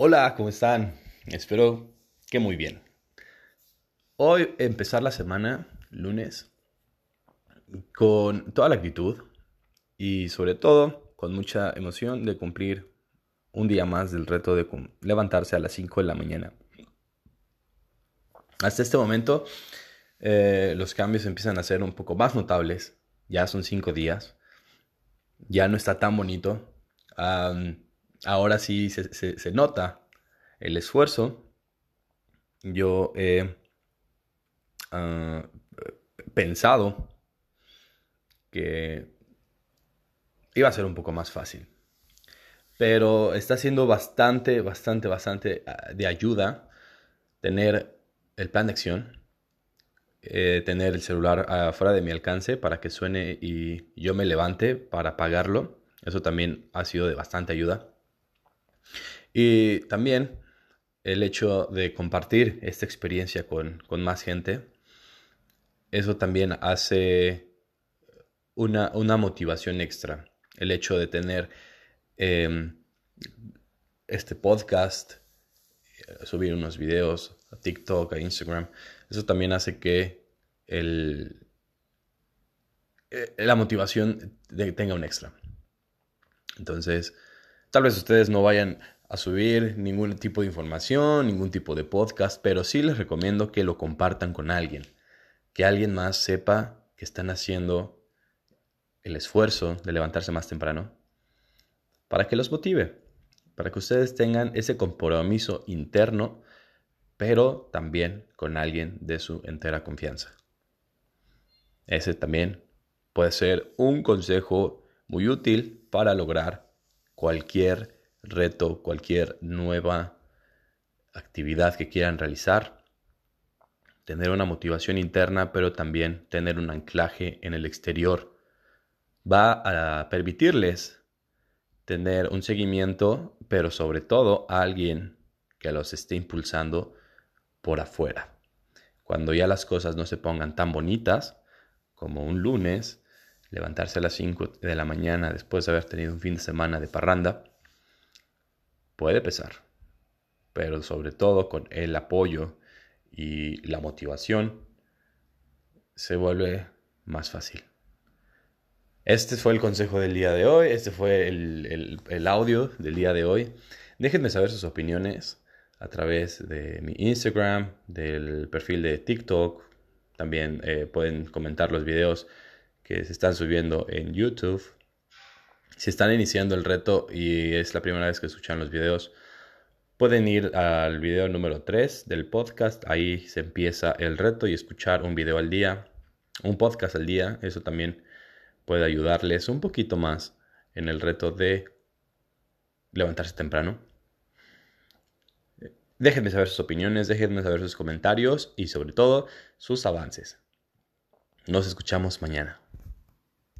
Hola, ¿cómo están? Espero que muy bien. Hoy empezar la semana, lunes, con toda la actitud y sobre todo con mucha emoción de cumplir un día más del reto de levantarse a las 5 de la mañana. Hasta este momento eh, los cambios empiezan a ser un poco más notables. Ya son 5 días. Ya no está tan bonito ahora sí se, nota el esfuerzo. Yo he ah, pensado que iba a ser un poco más fácil. Pero está siendo bastante, bastante, bastante ah, de ayuda tener el plan de acción, eh, tener el celular fuera de mi alcance para que suene y yo me levante para apagarlo. Eso también ha sido de bastante ayuda. Y también el hecho de compartir esta experiencia con, más gente, eso también hace una, motivación extra. El hecho de tener em, este podcast, subir unos videos a TikTok, a Instagram, eso también hace que el, eh, la motivación tenga un extra. Entonces, Tal vez ustedes no vayan a subir ningún tipo de información, ningún tipo de podcast, pero sí les recomiendo que lo compartan con alguien, que alguien más sepa que están haciendo el esfuerzo de levantarse más temprano, para que los motive, para que ustedes tengan ese compromiso interno, pero también con alguien de su entera confianza. Ese también puede ser un consejo muy útil para lograr cualquier reto, cualquier nueva actividad que quieran realizar. Tener una motivación interna, pero también tener un anclaje en el exterior. Va a permitirles tener un seguimiento, pero sobre todo a alguien que los esté impulsando por afuera. Cuando ya las cosas no se pongan tan bonitas como un lunes, levantarse a las 5 de la mañana después de haber tenido un fin de semana de parranda, puede pesar. Pero sobre todo con el apoyo y la motivación, se vuelve más fácil. Este fue el consejo del día de hoy, este fue el, audio del día de hoy. Déjenme saber sus opiniones a través de mi Instagram, del perfil de TikTok. También eh, pueden comentar los videos que se están subiendo en YouTube. Si están iniciando el reto y es la primera vez que escuchan los videos, pueden ir al video número 3 del podcast. Ahí se empieza el reto y escuchar un video al día, un podcast al día. Eso también puede ayudarles un poquito más en el reto de levantarse temprano. Déjenme saber sus opiniones, déjenme saber sus comentarios y sobre todo sus avances. Nos escuchamos mañana.